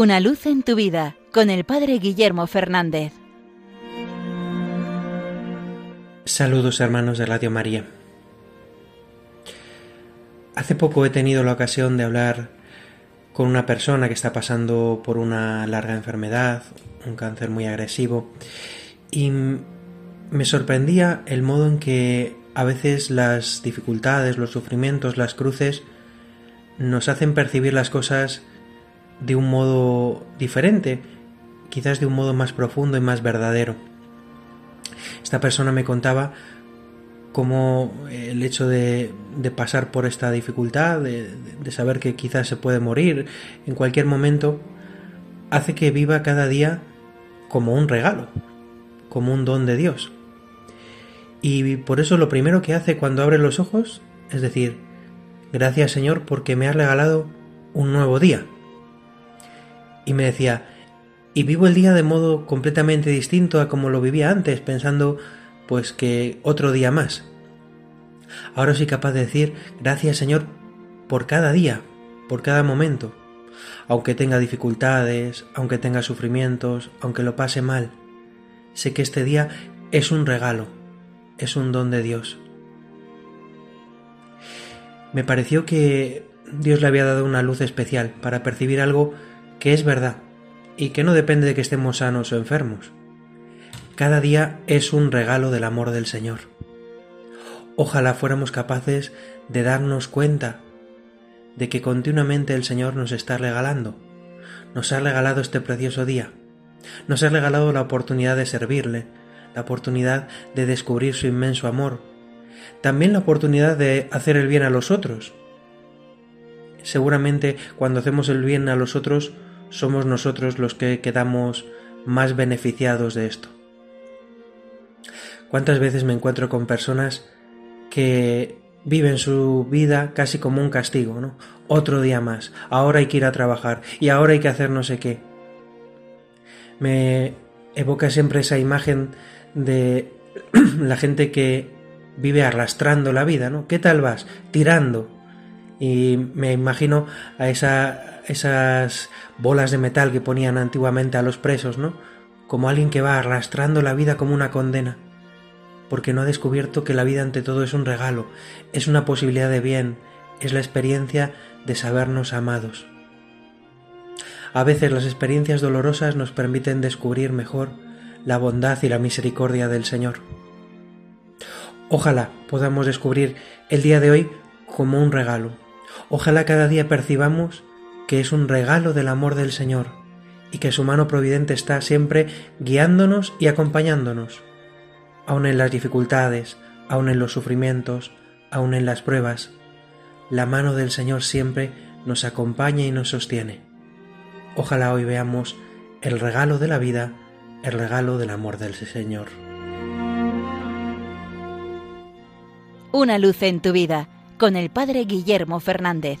Una luz en tu vida con el Padre Guillermo Fernández. Saludos hermanos de Radio María. Hace poco he tenido la ocasión de hablar con una persona que está pasando por una larga enfermedad, un cáncer muy agresivo, y me sorprendía el modo en que a veces las dificultades, los sufrimientos, las cruces nos hacen percibir las cosas de un modo diferente, quizás de un modo más profundo y más verdadero. Esta persona me contaba cómo el hecho de, pasar por esta dificultad, de, de saber que quizás se puede morir en cualquier momento, hace que viva cada día como un regalo, como un don de Dios. Y por eso lo primero que hace cuando abre los ojos es decir, gracias Señor porque me has regalado un nuevo día y me decía, y vivo el día de modo completamente distinto a como lo vivía antes, pensando pues que otro día más. Ahora soy capaz de decir, gracias Señor por cada día, por cada momento, aunque tenga dificultades, aunque tenga sufrimientos, aunque lo pase mal. Sé que este día es un regalo, es un don de Dios. Me pareció que Dios le había dado una luz especial para percibir algo que es verdad y que no depende de que estemos sanos o enfermos. Cada día es un regalo del amor del Señor. Ojalá fuéramos capaces de darnos cuenta de que continuamente el Señor nos está regalando. Nos ha regalado este precioso día. Nos ha regalado la oportunidad de servirle, la oportunidad de descubrir su inmenso amor, también la oportunidad de hacer el bien a los otros. Seguramente cuando hacemos el bien a los otros somos nosotros los que quedamos más beneficiados de esto. ¿Cuántas veces me encuentro con personas que viven su vida casi como un castigo, ¿no? Otro día más, ahora hay que ir a trabajar y ahora hay que hacer no sé qué. Me evoca siempre esa imagen de la gente que vive arrastrando la vida, ¿no? ¿Qué tal vas? Tirando. Y me imagino a esa esas bolas de metal que ponían antiguamente a los presos, ¿no? Como alguien que va arrastrando la vida como una condena, porque no ha descubierto que la vida ante todo es un regalo, es una posibilidad de bien, es la experiencia de sabernos amados. A veces las experiencias dolorosas nos permiten descubrir mejor la bondad y la misericordia del Señor. Ojalá podamos descubrir el día de hoy como un regalo. Ojalá cada día percibamos que es un regalo del amor del Señor y que su mano providente está siempre guiándonos y acompañándonos, aun en las dificultades, aun en los sufrimientos, aun en las pruebas. La mano del Señor siempre nos acompaña y nos sostiene. Ojalá hoy veamos el regalo de la vida, el regalo del amor del Señor. Una luz en tu vida con el Padre Guillermo Fernández.